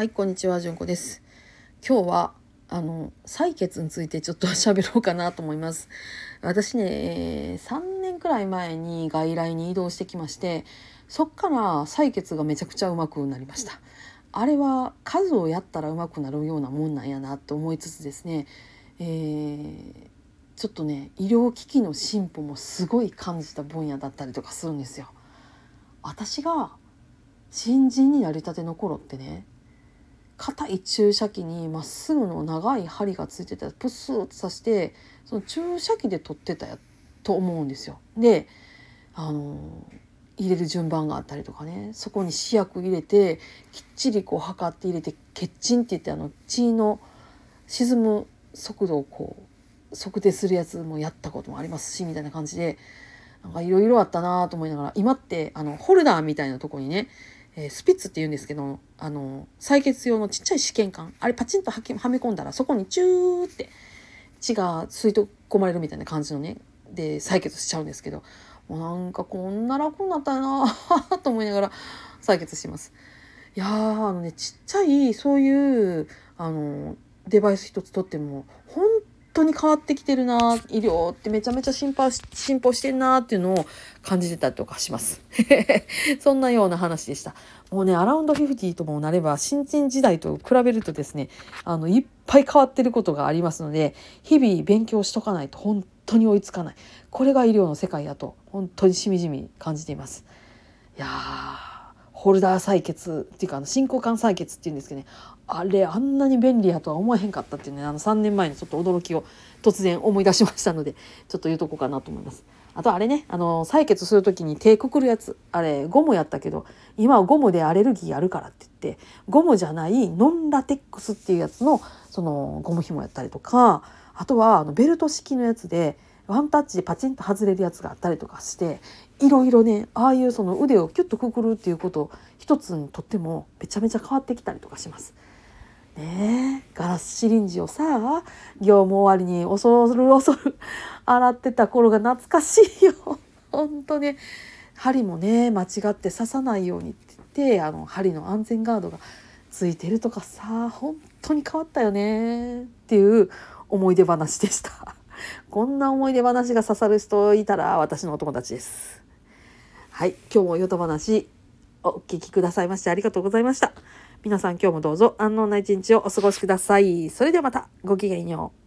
はい、こんにちは、じゅんこです。今日は、あの、採血についてちょっと 喋ろうかなと思います。私ね、3年くらい前に外来に移動してきまして、そっから採血がめちゃくちゃうまくなりました。あれは数をやったらうまくなるようなもんなんやなと思いつつですね、えーちょっとね、医療機器の進歩もすごい感じた分野だったりとかするんですよ。私が新人になりたての頃ってね硬い注射器にまっすぐの長い針がついてたプスッと刺してその注射器で取ってたやと思うんですよ。であの入れる順番があったりとかねそこに試薬入れてきっちりこう測って入れて血沈って言ってあの血の沈む速度をこう測定するやつもやったこともありますしみたいな感じでなんかいろいろあったなと思いながら今ってあのホルダーみたいなとこにね、えースピッツって言うんですけどあの採血用のちっちゃい試験管あれパチンとはきはめ込んだらそこにチューって血が吸い込まれるみたいな感じのねで採血しちゃうんですけどもうなんかこんな楽になったよな と思いながら採血します。いやーあのねちっちゃいそういうあのデバイス一つとっても本当に変わってきてるな医療ってめちゃめちゃ進歩し進歩してんなっていうのを感じてたりとかします。そんなような話でした。もうねアラウンド50ともなれば新人時代と比べるとですねあのいっぱい変わってることがありますので日々勉強しとかないと本当に追いつかないこれが医療の世界だと本当にしみじみ感じています。いやーホルダー採血っていうかあの進行管採血っていうんですけどねあれあんなに便利やとは思えへんかったっていうねあの3年前にちょっと驚きを突然思い出しましたのでちょっと言うとこうかなと思います。あとあれねあの採血する時に手くくるやつあれゴムやったけど今はゴムでアレルギーあるからって言ってゴムじゃないノンラテックスっていうやつのそのゴム紐やったりとかあとはあのベルト式のやつでワンタッチでパチンと外れるやつがあったりとかしていろいろねああいうその腕をキュッとくくるっていうこと一つにとってもめちゃめちゃ変わってきたりとかします。ねガラスシリンジをさ業務終わりに恐る恐る洗ってた頃が懐かしいよ。ほんとね針もね間違って刺さないようにって言ってあの針の安全ガードがついてるとかさ本当に変わったよねっていう思い出話でした。こんな思い出話が刺さる人いたら私のお友達です。はい、今日もヨタ話お聞きくださいましてありがとうございました。皆さん今日もどうぞ安穏な一日をお過ごしください。それではまたごきげんよう。